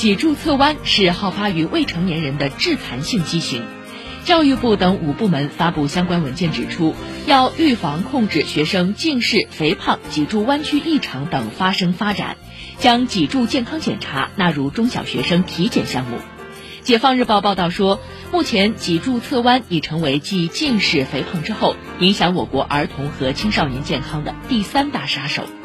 脊柱侧弯是好发于未成年人的致残性畸形。教育部等五部门发布相关文件指出要预防控制学生近视肥胖脊柱弯曲异常等发生发展将脊柱健康检查纳入中小学生体检项目。解放日报报道说目前脊柱侧弯已成为继近视肥胖之后影响我国儿童和青少年健康的第三大杀手。